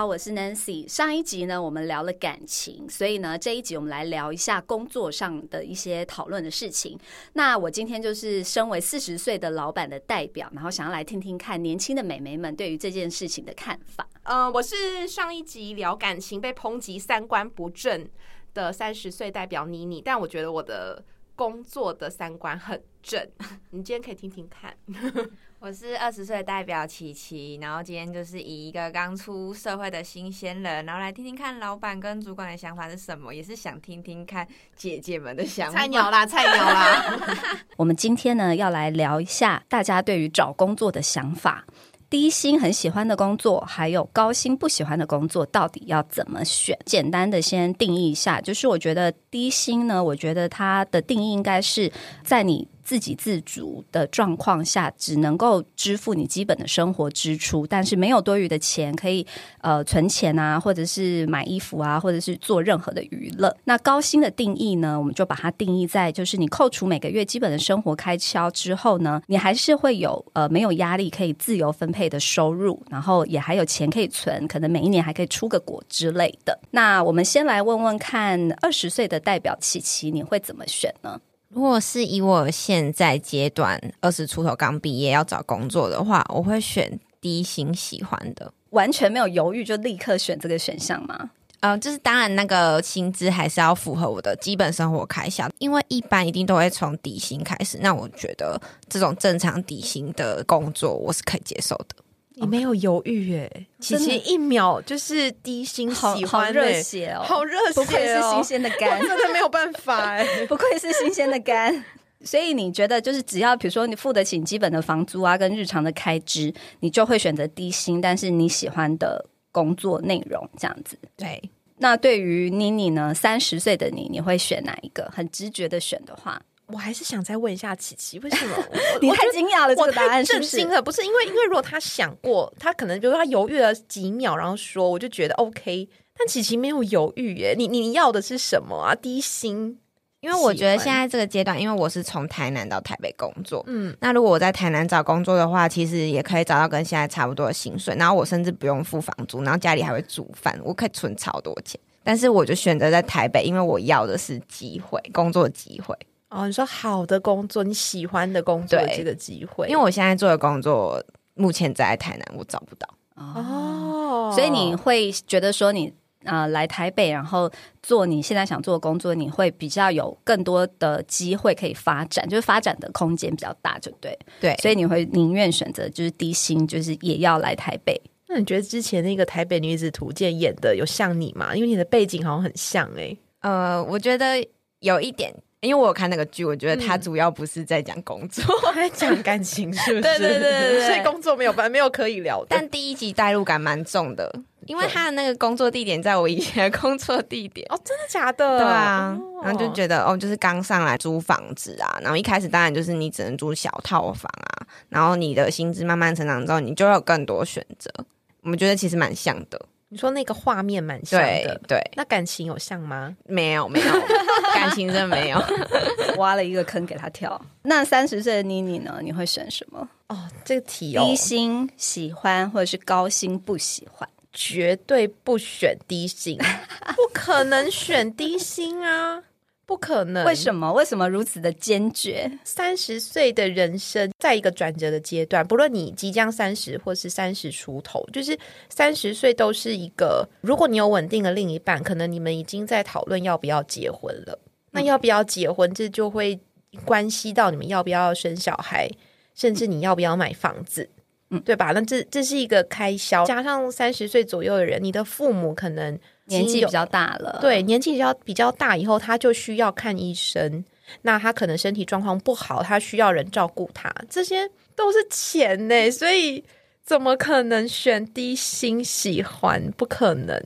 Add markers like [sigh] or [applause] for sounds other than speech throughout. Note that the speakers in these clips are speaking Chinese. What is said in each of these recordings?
好，我是 Nancy。上一集呢，我们聊了感情，所以呢，这一集我们来聊一下工作上的一些讨论的事情。那我今天就是身为四十岁的老板的代表，然后想要来听听看年轻的美眉们对于这件事情的看法。呃，我是上一集聊感情被抨击三观不正的三十岁代表妮妮，但我觉得我的工作的三观很正。[laughs] 你今天可以听听看。我是二十岁代表琪琪，然后今天就是以一个刚出社会的新鲜人，然后来听听看老板跟主管的想法是什么，也是想听听看姐姐们的想法。菜鸟啦，[laughs] 菜鸟啦！[laughs] 我们今天呢要来聊一下大家对于找工作的想法，低薪很喜欢的工作，还有高薪不喜欢的工作，到底要怎么选？简单的先定义一下，就是我觉得低薪呢，我觉得它的定义应该是在你。自给自足的状况下，只能够支付你基本的生活支出，但是没有多余的钱可以呃存钱啊，或者是买衣服啊，或者是做任何的娱乐。那高薪的定义呢，我们就把它定义在就是你扣除每个月基本的生活开销之后呢，你还是会有呃没有压力可以自由分配的收入，然后也还有钱可以存，可能每一年还可以出个国之类的。那我们先来问问看，二十岁的代表琪琪，你会怎么选呢？如果是以我现在阶段二十出头刚毕业要找工作的话，我会选低薪喜欢的，完全没有犹豫就立刻选这个选项吗？呃，就是当然那个薪资还是要符合我的基本生活开销，因为一般一定都会从底薪开始。那我觉得这种正常底薪的工作我是可以接受的。你没有犹豫耶，[laughs] 琪琪一秒就是低薪喜欢热血哦，好热血，不愧是新鲜的肝，真的没有办法哎，[laughs] 不愧是新鲜的肝。所以你觉得就是只要比如说你付得起基本的房租啊，跟日常的开支，你就会选择低薪，但是你喜欢的工作内容这样子。对，那对于妮妮呢，三十岁的你，你会选哪一个？很直觉的选的话。我还是想再问一下琪琪，为什么 [laughs] 你太惊讶了？这个答案震惊了，不是因为因为如果他想过，他可能比如说他犹豫了几秒，然后说，我就觉得 OK。但琪琪没有犹豫耶，你你要的是什么啊？低薪？因为我觉得现在这个阶段，因为我是从台南到台北工作，嗯，那如果我在台南找工作的话，其实也可以找到跟现在差不多的薪水，然后我甚至不用付房租，然后家里还会煮饭，我可以存超多钱。但是我就选择在台北，因为我要的是机会，工作机会。哦，你说好的工作，你喜欢的工作，这个机会，因为我现在做的工作目前在台南，我找不到哦，所以你会觉得说你呃来台北，然后做你现在想做的工作，你会比较有更多的机会可以发展，就是发展的空间比较大，就对对，所以你会宁愿选择就是低薪，就是也要来台北。那你觉得之前那个台北女子图鉴演的有像你吗？因为你的背景好像很像哎，呃，我觉得有一点。因为我有看那个剧，我觉得他主要不是在讲工作，[laughs] 在讲感情，是不是？[laughs] 对对对对所以工作没有办没有可以聊的。但第一集代入感蛮重的，因为他的那个工作地点在我以前的工作地点。哦，真的假的？对啊，然后就觉得哦，就是刚上来租房子啊，然后一开始当然就是你只能租小套房啊，然后你的薪资慢慢成长之后，你就有更多选择。我们觉得其实蛮像的。你说那个画面蛮像的，对，那感情有像吗？没有，没有，[laughs] 感情真的没有，[laughs] 挖了一个坑给他跳。那三十岁的妮妮呢？你会选什么？哦，这个题哦低薪喜欢，或者是高薪不喜欢？绝对不选低薪，[laughs] 不可能选低薪啊！不可能！为什么？为什么如此的坚决？三十岁的人生，在一个转折的阶段，不论你即将三十或是三十出头，就是三十岁都是一个。如果你有稳定的另一半，可能你们已经在讨论要不要结婚了。那要不要结婚，这就会关系到你们要不要生小孩，甚至你要不要买房子，嗯，对吧？那这这是一个开销，加上三十岁左右的人，你的父母可能。年纪比较大了，对，年纪比较比较大以后，他就需要看医生。那他可能身体状况不好，他需要人照顾他，这些都是钱呢。所以怎么可能选低薪喜欢？不可能，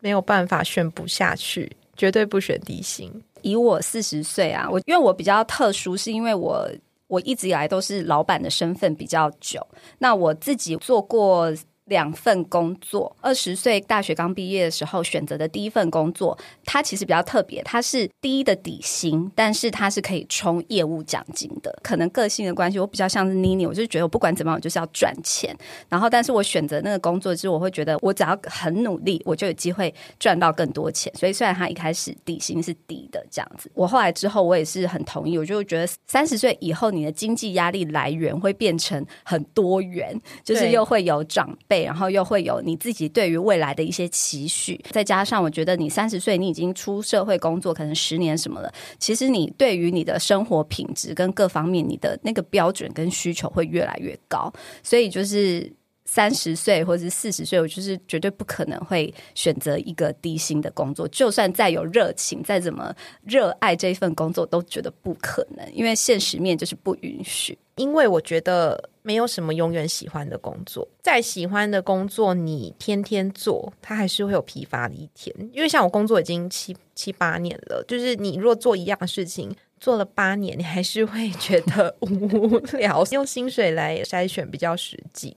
没有办法选不下去，绝对不选低薪。以我四十岁啊，我因为我比较特殊，是因为我我一直以来都是老板的身份比较久，那我自己做过。两份工作，二十岁大学刚毕业的时候选择的第一份工作，它其实比较特别，它是低的底薪，但是它是可以充业务奖金的。可能个性的关系，我比较像是妮妮，我就觉得我不管怎么样，我就是要赚钱。然后，但是我选择那个工作，之后我会觉得我只要很努力，我就有机会赚到更多钱。所以，虽然他一开始底薪是低的这样子，我后来之后我也是很同意，我就觉得三十岁以后，你的经济压力来源会变成很多元，就是又会有长辈。然后又会有你自己对于未来的一些期许，再加上我觉得你三十岁，你已经出社会工作可能十年什么了，其实你对于你的生活品质跟各方面，你的那个标准跟需求会越来越高，所以就是。三十岁或者是四十岁，我就是绝对不可能会选择一个低薪的工作。就算再有热情，再怎么热爱这份工作，都觉得不可能，因为现实面就是不允许。因为我觉得没有什么永远喜欢的工作，再喜欢的工作，你天天做，它还是会有疲乏的一天。因为像我工作已经七七八年了，就是你若做一样事情做了八年，你还是会觉得 [laughs] 无聊。用薪水来筛选比较实际。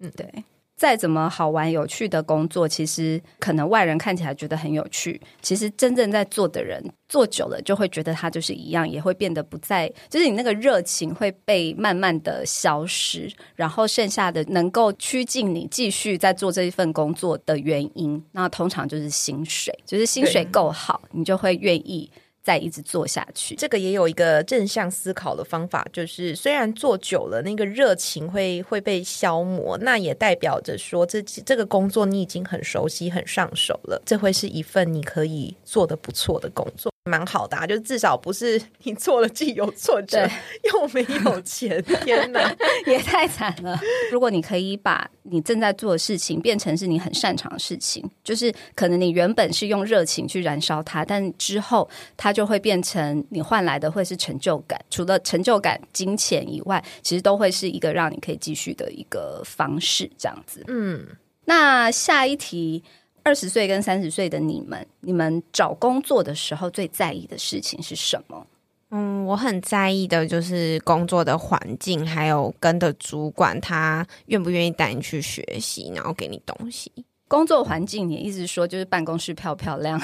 嗯，对，再怎么好玩有趣的工作，其实可能外人看起来觉得很有趣，其实真正在做的人做久了，就会觉得他就是一样，也会变得不再，就是你那个热情会被慢慢的消失，然后剩下的能够趋近你继续在做这一份工作的原因，那通常就是薪水，就是薪水够好，你就会愿意。再一直做下去，这个也有一个正向思考的方法，就是虽然做久了，那个热情会会被消磨，那也代表着说，这这个工作你已经很熟悉、很上手了，这会是一份你可以做的不错的工作。蛮好的，就至少不是你做了既有挫折 [laughs] 又没有钱，[laughs] 天哪，[laughs] 也太惨了。如果你可以把你正在做的事情变成是你很擅长的事情，就是可能你原本是用热情去燃烧它，但之后它就会变成你换来的会是成就感。除了成就感、金钱以外，其实都会是一个让你可以继续的一个方式。这样子，嗯，那下一题。二十岁跟三十岁的你们，你们找工作的时候最在意的事情是什么？嗯，我很在意的就是工作的环境，还有跟的主管他愿不愿意带你去学习，然后给你东西。工作环境，你一直说就是办公室漂漂亮，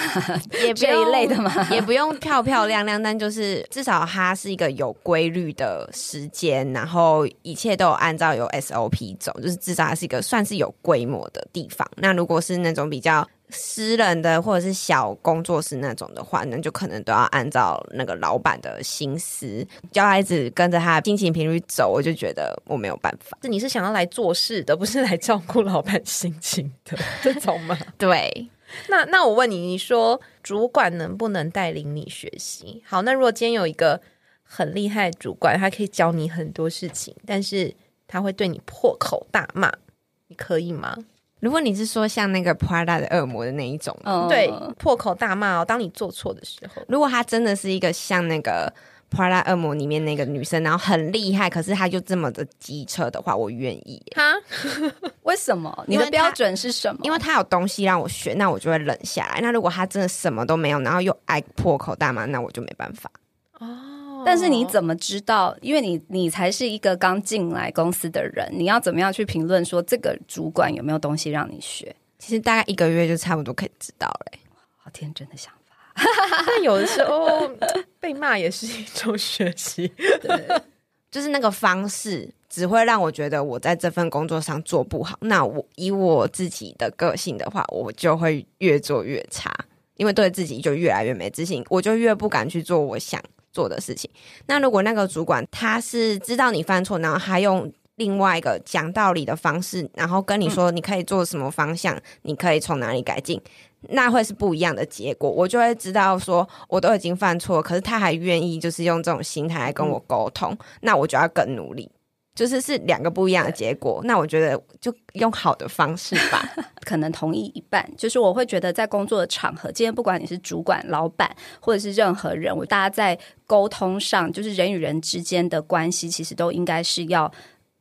也这一类的嘛？也不用漂漂亮亮，但就是至少它是一个有规律的时间，然后一切都有按照有 SOP 走，就是至少它是一个算是有规模的地方。那如果是那种比较。私人的或者是小工作室那种的话，那就可能都要按照那个老板的心思，叫他一直跟着他的心情频率走，我就觉得我没有办法。是你是想要来做事的，不是来照顾老板心情的这种吗？[laughs] 对。那那我问你，你说主管能不能带领你学习？好，那如果今天有一个很厉害的主管，他可以教你很多事情，但是他会对你破口大骂，你可以吗？如果你是说像那个 Prada 的恶魔的那一种，嗯对，破口大骂哦。当你做错的时候，如果他真的是一个像那个 Prada 恶魔里面那个女生，然后很厉害，可是他就这么的机车的话，我愿意。哈？[laughs] 为什么？你的标准是什么？因为他有东西让我学，那我就会冷下来。那如果他真的什么都没有，然后又爱破口大骂，那我就没办法。哦。但是你怎么知道？因为你你才是一个刚进来公司的人，你要怎么样去评论说这个主管有没有东西让你学？其实大概一个月就差不多可以知道了。好天真的想法，但有的时候被骂也是一种学习。对，就是那个方式只会让我觉得我在这份工作上做不好。那我以我自己的个性的话，我就会越做越差，因为对自己就越来越没自信，我就越不敢去做我想。做的事情，那如果那个主管他是知道你犯错，然后还用另外一个讲道理的方式，然后跟你说你可以做什么方向，你可以从哪里改进，那会是不一样的结果。我就会知道说，我都已经犯错，可是他还愿意就是用这种心态来跟我沟通，那我就要更努力。就是是两个不一样的结果，那我觉得就用好的方式吧，[laughs] 可能同意一半。就是我会觉得在工作的场合，今天不管你是主管、老板，或者是任何人，我大家在沟通上，就是人与人之间的关系，其实都应该是要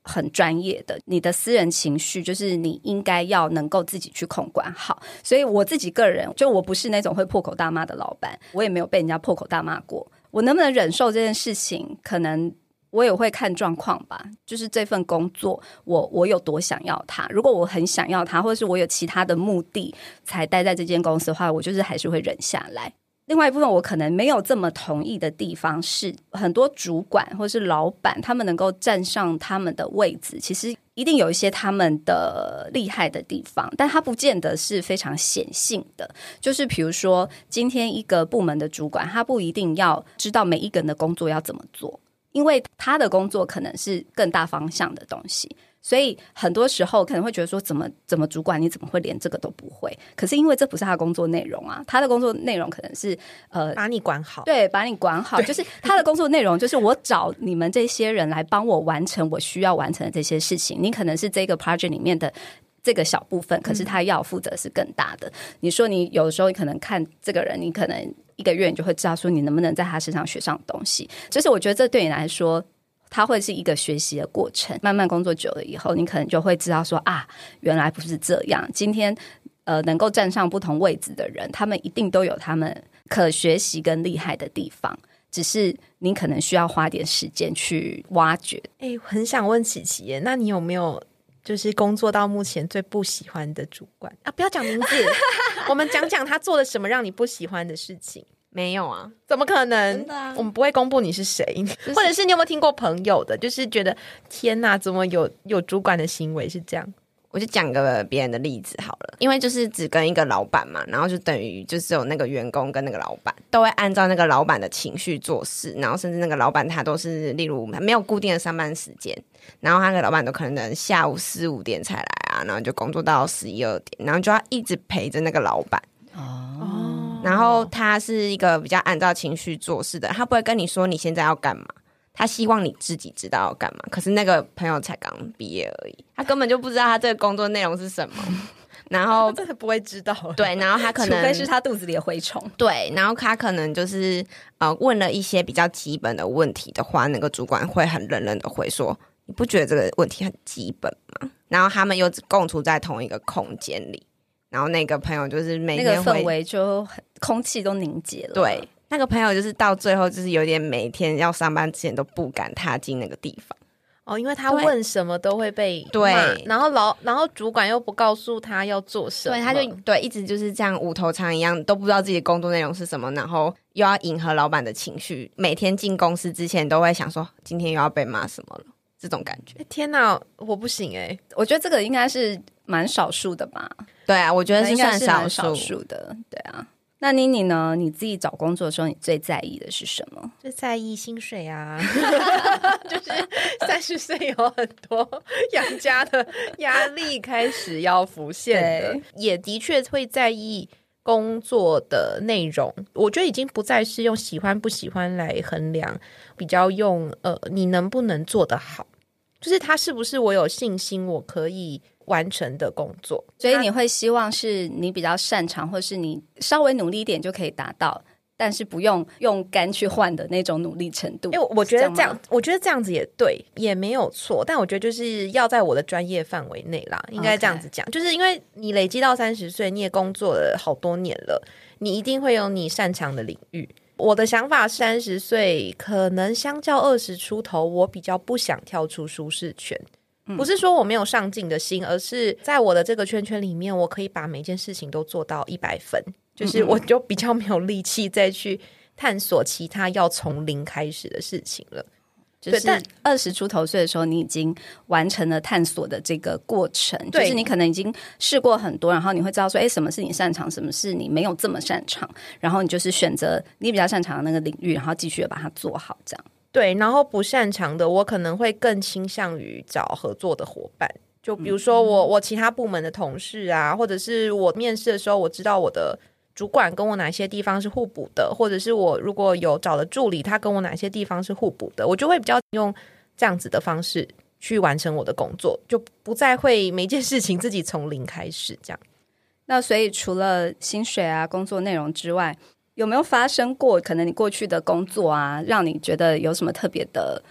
很专业的。你的私人情绪，就是你应该要能够自己去控管好。所以我自己个人，就我不是那种会破口大骂的老板，我也没有被人家破口大骂过。我能不能忍受这件事情，可能。我也会看状况吧，就是这份工作，我我有多想要它。如果我很想要它，或者是我有其他的目的才待在这间公司的话，我就是还是会忍下来。另外一部分，我可能没有这么同意的地方是，很多主管或是老板，他们能够站上他们的位置，其实一定有一些他们的厉害的地方，但他不见得是非常显性的。就是比如说，今天一个部门的主管，他不一定要知道每一个人的工作要怎么做，因为他的工作可能是更大方向的东西。所以很多时候可能会觉得说，怎么怎么主管你怎么会连这个都不会？可是因为这不是他的工作内容啊，他的工作内容可能是呃把你管好，对，把你管好，就是他的工作内容就是我找你们这些人来帮我完成我需要完成的这些事情。你可能是这个 project 里面的这个小部分，可是他要负责是更大的。你说你有的时候你可能看这个人，你可能一个月你就会知道说你能不能在他身上学上东西。就是我觉得这对你来说。它会是一个学习的过程，慢慢工作久了以后，你可能就会知道说啊，原来不是这样。今天呃，能够站上不同位置的人，他们一定都有他们可学习跟厉害的地方，只是你可能需要花点时间去挖掘。哎，很想问琪琪耶，那你有没有就是工作到目前最不喜欢的主管啊？不要讲名字，[laughs] 我们讲讲他做了什么让你不喜欢的事情。没有啊，怎么可能？我们不会公布你是谁，或者是你有没有听过朋友的，就是觉得天哪，怎么有有主管的行为是这样？我就讲个别人的例子好了，因为就是只跟一个老板嘛，然后就等于就是有那个员工跟那个老板都会按照那个老板的情绪做事，然后甚至那个老板他都是例如没有固定的上班时间，然后那个老板都可能下午四五点才来啊，然后就工作到十一二点，然后就要一直陪着那个老板哦。然后他是一个比较按照情绪做事的，他不会跟你说你现在要干嘛，他希望你自己知道要干嘛。可是那个朋友才刚毕业而已，他根本就不知道他这个工作内容是什么，[laughs] 然后真的不会知道。对，然后他可能除非是他肚子里的蛔虫。对，然后他可能就是呃问了一些比较基本的问题的话，那个主管会很冷冷的回说：“你不觉得这个问题很基本吗？”然后他们又共处在同一个空间里。然后那个朋友就是每天那个氛围就空气都凝结了。对，那个朋友就是到最后就是有点每天要上班之前都不敢踏进那个地方。哦，因为他问什么都会被对，然后老然后主管又不告诉他要做什么，对，他就对一直就是这样无头苍一样，都不知道自己的工作内容是什么，然后又要迎合老板的情绪，每天进公司之前都会想说今天又要被骂什么了，这种感觉。天哪，我不行哎，我觉得这个应该是蛮少数的吧。对啊，我觉得是算少数的。对啊，那妮妮呢？你自己找工作的时候，你最在意的是什么？最在意薪水啊，[laughs] 就是三十岁有很多养家的压力开始要浮现了，也的确会在意工作的内容。我觉得已经不再是用喜欢不喜欢来衡量，比较用呃，你能不能做得好，就是他是不是我有信心，我可以。完成的工作，所以你会希望是你比较擅长，或是你稍微努力一点就可以达到，但是不用用肝去换的那种努力程度。因为我觉得这样，我觉得这样子也对，也没有错。但我觉得就是要在我的专业范围内啦，应该这样子讲。就是因为你累积到三十岁，你也工作了好多年了，你一定会有你擅长的领域。我的想法，三十岁可能相较二十出头，我比较不想跳出舒适圈。不是说我没有上进的心，而是在我的这个圈圈里面，我可以把每件事情都做到一百分，就是我就比较没有力气再去探索其他要从零开始的事情了。就是二十出头岁的时候，你已经完成了探索的这个过程，就是你可能已经试过很多，然后你会知道说，哎，什么是你擅长，什么是你没有这么擅长，然后你就是选择你比较擅长的那个领域，然后继续把它做好，这样。对，然后不擅长的，我可能会更倾向于找合作的伙伴。就比如说我我其他部门的同事啊，或者是我面试的时候，我知道我的主管跟我哪些地方是互补的，或者是我如果有找了助理，他跟我哪些地方是互补的，我就会比较用这样子的方式去完成我的工作，就不再会每件事情自己从零开始这样。那所以除了薪水啊、工作内容之外，有没有发生过？可能你过去的工作啊，让你觉得有什么特别的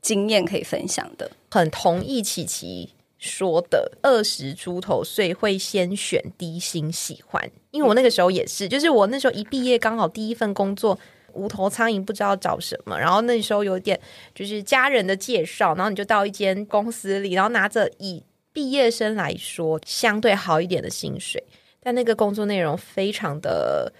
经验可以分享的？很同意琪琪说的，二十出头岁会先选低薪喜欢，因为我那个时候也是，就是我那时候一毕业，刚好第一份工作无头苍蝇，不知道找什么。然后那时候有点就是家人的介绍，然后你就到一间公司里，然后拿着以毕业生来说相对好一点的薪水，但那个工作内容非常的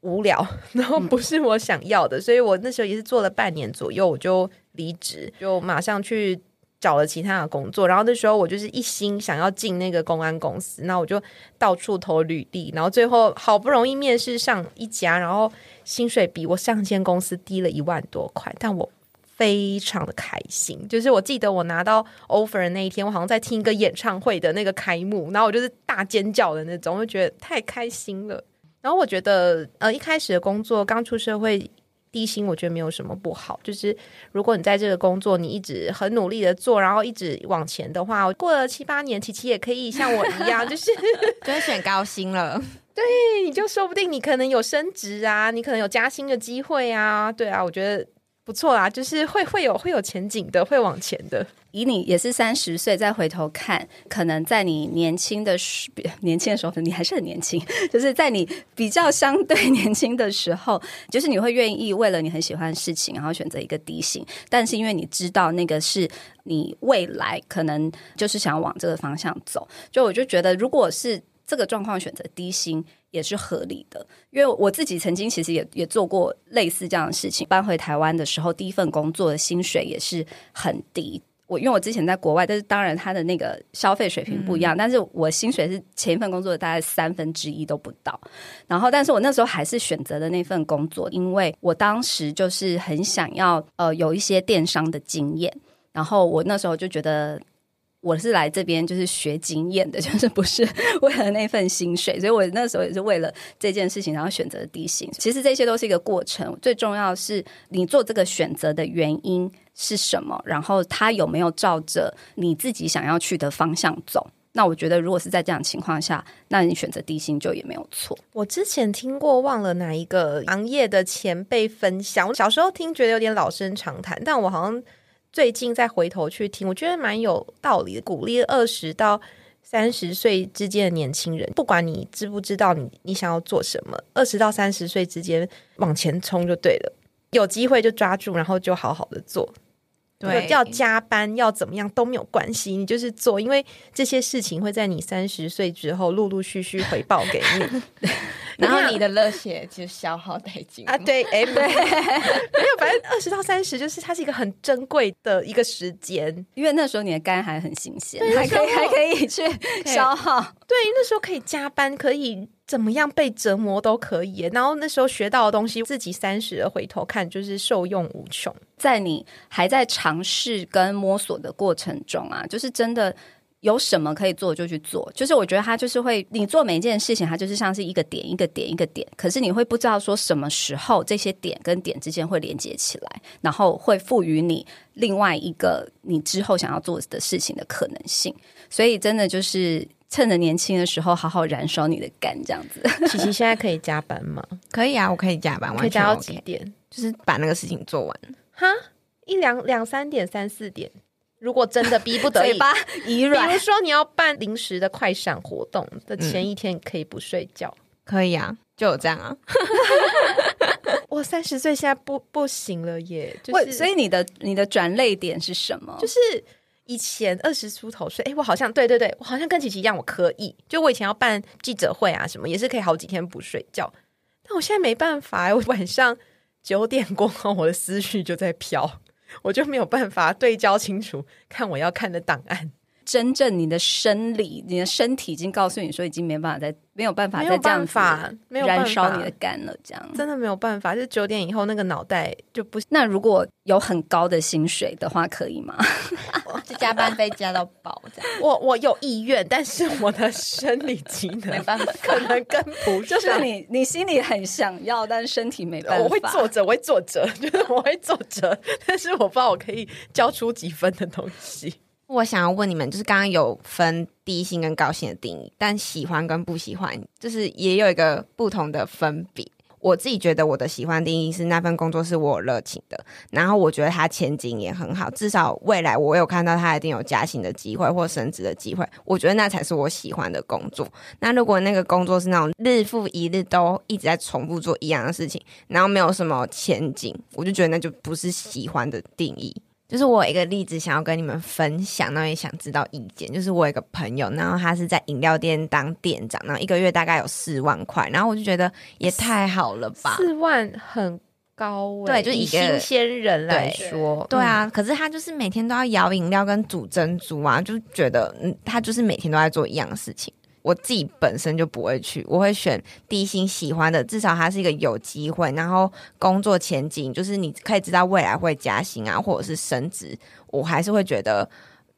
无聊，[laughs] 然后不是我想要的，所以我那时候也是做了半年左右，我就离职，就马上去。找了其他的工作，然后那时候我就是一心想要进那个公安公司，那我就到处投履历，然后最后好不容易面试上一家，然后薪水比我上间公司低了一万多块，但我非常的开心。就是我记得我拿到 offer 的那一天，我好像在听一个演唱会的那个开幕，然后我就是大尖叫的那种，我就觉得太开心了。然后我觉得，呃，一开始的工作刚出社会。低薪我觉得没有什么不好，就是如果你在这个工作你一直很努力的做，然后一直往前的话，过了七八年，琪琪也可以像我一样，就是 [laughs] 就选高薪了。[laughs] 对，你就说不定你可能有升职啊，你可能有加薪的机会啊。对啊，我觉得。不错啊，就是会会有会有前景的，会往前的。以你也是三十岁，再回头看，可能在你年轻的时年轻的时候，你还是很年轻，[laughs] 就是在你比较相对年轻的时候，就是你会愿意为了你很喜欢的事情，然后选择一个低薪，但是因为你知道那个是你未来可能就是想往这个方向走，就我就觉得，如果是这个状况选择低薪。也是合理的，因为我自己曾经其实也也做过类似这样的事情。搬回台湾的时候，第一份工作的薪水也是很低。我因为我之前在国外，但是当然他的那个消费水平不一样，但是我薪水是前一份工作的大概三分之一都不到。然后，但是我那时候还是选择了那份工作，因为我当时就是很想要呃有一些电商的经验。然后我那时候就觉得。我是来这边就是学经验的，[laughs] 就是不是为了那份薪水，所以我那时候也是为了这件事情，然后选择低薪。其实这些都是一个过程，最重要是你做这个选择的原因是什么，然后他有没有照着你自己想要去的方向走。那我觉得，如果是在这样情况下，那你选择低薪就也没有错。我之前听过，忘了哪一个行业的前辈分享，我小时候听觉得有点老生常谈，但我好像。最近再回头去听，我觉得蛮有道理的。鼓励二十到三十岁之间的年轻人，不管你知不知道你你想要做什么，二十到三十岁之间往前冲就对了。有机会就抓住，然后就好好的做。对，要加班要怎么样都没有关系，你就是做，因为这些事情会在你三十岁之后陆陆续续回报给你。[laughs] 然后你的热血就消耗殆尽啊！对，哎，对，没有，反正二十到三十就是它是一个很珍贵的一个时间，因为那时候你的肝还很新鲜，还可以还可以去消耗。对，那时候可以加班，可以怎么样被折磨都可以。然后那时候学到的东西，自己三十回头看，就是受用无穷。在你还在尝试跟摸索的过程中啊，就是真的。有什么可以做就去做，就是我觉得他就是会，你做每一件事情，它就是像是一个点一个点一个点，可是你会不知道说什么时候这些点跟点之间会连接起来，然后会赋予你另外一个你之后想要做的事情的可能性。所以真的就是趁着年轻的时候，好好燃烧你的肝，[laughs] 这样子。琪琪现在可以加班吗？可以啊，我可以加班，可以加到几点？就是把那个事情做完。哈，一两两三点、三四点。如果真的逼不得已，[laughs] 嘴巴比如说你要办临时的快闪活动的前一天，可以不睡觉，可以啊，就有这样啊。[laughs] 我三十岁现在不不行了耶，就是所以你的你的转泪点是什么？就是以前二十出头岁，哎，我好像对对对，我好像跟琪琪一样，我可以，就我以前要办记者会啊什么，也是可以好几天不睡觉，但我现在没办法，我晚上九点过后，我的思绪就在飘。我就没有办法对焦清楚，看我要看的档案。真正你的生理，你的身体已经告诉你说，已经没办法再没有办法再这样法燃烧你的肝了，这样真的没有办法。就九点以后，那个脑袋就不……那如果有很高的薪水的话，可以吗？就加班费加到爆，这样。我我有意愿，但是我的生理机能没办法，可能跟不上。就是你你心里很想要，但是身体没办法。我会坐着，我会坐着，[laughs] 就是我会坐着，但是我不知道我可以交出几分的东西。我想要问你们，就是刚刚有分低薪跟高薪的定义，但喜欢跟不喜欢，就是也有一个不同的分别。我自己觉得我的喜欢定义是那份工作是我热情的，然后我觉得它前景也很好，至少未来我有看到它一定有加薪的机会或升职的机会，我觉得那才是我喜欢的工作。那如果那个工作是那种日复一日都一直在重复做一样的事情，然后没有什么前景，我就觉得那就不是喜欢的定义。就是我有一个例子想要跟你们分享，然后也想知道意见。就是我有一个朋友，然后他是在饮料店当店长，然后一个月大概有四万块，然后我就觉得也太好了吧，四万很高，对，就是以新鲜人来说，对啊。可是他就是每天都要摇饮料跟煮珍珠啊，就觉得嗯，他就是每天都在做一样的事情。我自己本身就不会去，我会选低薪喜欢的，至少它是一个有机会，然后工作前景就是你可以知道未来会加薪啊，或者是升职，我还是会觉得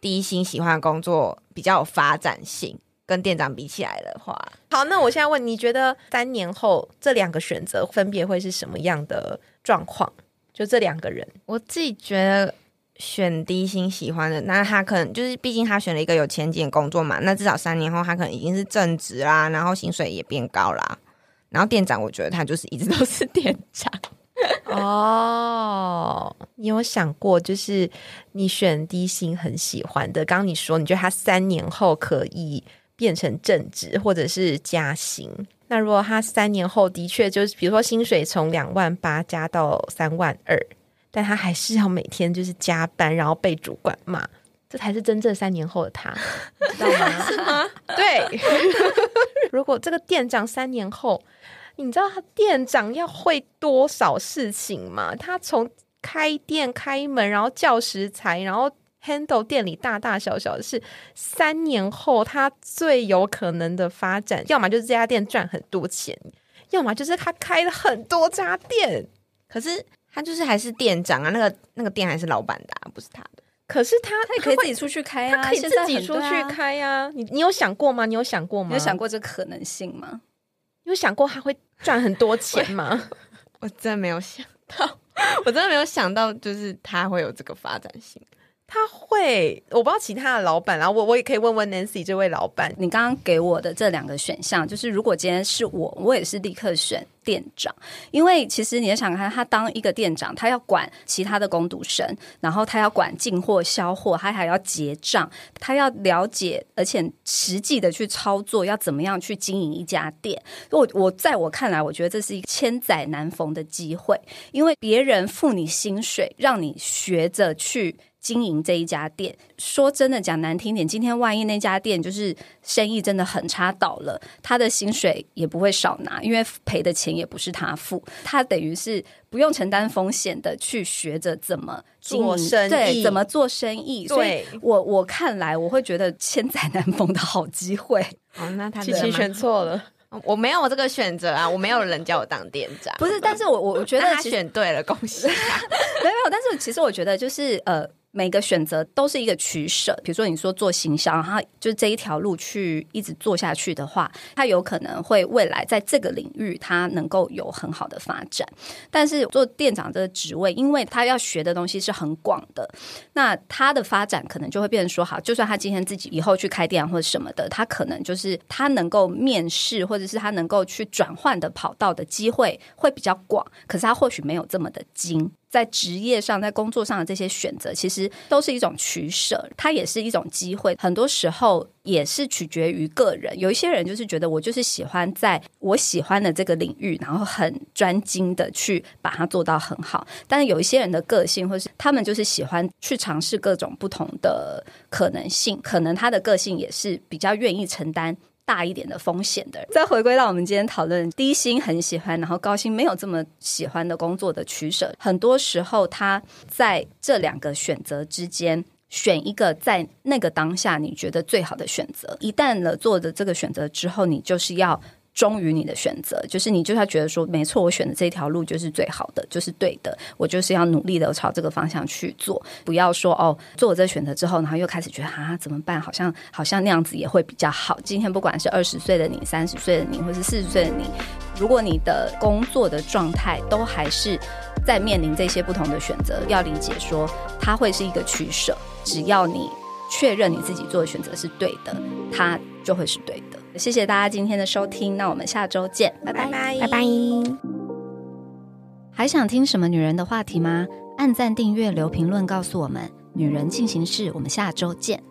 低薪喜欢的工作比较有发展性，跟店长比起来的话。好，那我现在问，你觉得三年后这两个选择分别会是什么样的状况？就这两个人，我自己觉得。选低薪喜欢的，那他可能就是，毕竟他选了一个有前景的工作嘛。那至少三年后，他可能已经是正职啦，然后薪水也变高啦。然后店长，我觉得他就是一直都是店长。[laughs] 哦，你有想过，就是你选低薪很喜欢的，刚刚你说你觉得他三年后可以变成正职或者是加薪？那如果他三年后的确就是，比如说薪水从两万八加到三万二。但他还是要每天就是加班，然后被主管骂，这才是真正三年后的他，知道吗？[laughs] [laughs] 对。[laughs] 如果这个店长三年后，你知道他店长要会多少事情吗？他从开店、开门，然后叫食材，然后 handle 店里大大小小的事。三年后，他最有可能的发展，要么就是这家店赚很多钱，要么就是他开了很多家店。可是。他就是还是店长啊，那个那个店还是老板的，不是他的。可是他他也可以自己出去开啊，可以自己出去开呀。你你有想过吗？你有想过吗？你有想过这可能性吗？有想过他会赚很多钱吗？我真的没有想到，[laughs] 我真的没有想到，就是他会有这个发展性。他会，我不知道其他的老板，然后我我也可以问问 Nancy 这位老板。你刚刚给我的这两个选项，就是如果今天是我，我也是立刻选店长，因为其实你也想看，他当一个店长，他要管其他的工读生，然后他要管进货、销货，他还要结账，他要了解，而且实际的去操作，要怎么样去经营一家店。我我在我看来，我觉得这是一个千载难逢的机会，因为别人付你薪水，让你学着去。经营这一家店，说真的讲难听点，今天万一那家店就是生意真的很差倒了，他的薪水也不会少拿，因为赔的钱也不是他付，他等于是不用承担风险的去学着怎么做生意，对，怎么做生意。所以我我看来，我会觉得千载难逢的好机会。哦，那他琪琪选错了，我没有这个选择啊，我没有人叫我当店长。不是，但是我我我觉得他选对了，恭喜。[laughs] 没有，但是其实我觉得就是呃。每个选择都是一个取舍。比如说，你说做行销，然后就这一条路去一直做下去的话，它有可能会未来在这个领域它能够有很好的发展。但是做店长这个职位，因为他要学的东西是很广的，那他的发展可能就会变成说，好，就算他今天自己以后去开店或者什么的，他可能就是他能够面试或者是他能够去转换的跑道的机会会比较广，可是他或许没有这么的精。在职业上，在工作上的这些选择，其实都是一种取舍，它也是一种机会。很多时候也是取决于个人。有一些人就是觉得，我就是喜欢在我喜欢的这个领域，然后很专精的去把它做到很好。但是有一些人的个性，或是他们就是喜欢去尝试各种不同的可能性，可能他的个性也是比较愿意承担。大一点的风险的人，再回归到我们今天讨论低薪很喜欢，然后高薪没有这么喜欢的工作的取舍，很多时候他在这两个选择之间选一个在那个当下你觉得最好的选择。一旦了做的这个选择之后，你就是要。忠于你的选择，就是你就要觉得说，没错，我选的这条路就是最好的，就是对的，我就是要努力的朝这个方向去做，不要说哦，做了这选择之后，然后又开始觉得啊，怎么办？好像好像那样子也会比较好。今天不管是二十岁的你、三十岁的你，或是四十岁的你，如果你的工作的状态都还是在面临这些不同的选择，要理解说，它会是一个取舍。只要你确认你自己做的选择是对的，它就会是对的。谢谢大家今天的收听，那我们下周见，拜拜拜拜。还想听什么女人的话题吗？按赞、订阅、留评论，告诉我们。女人进行式，我们下周见。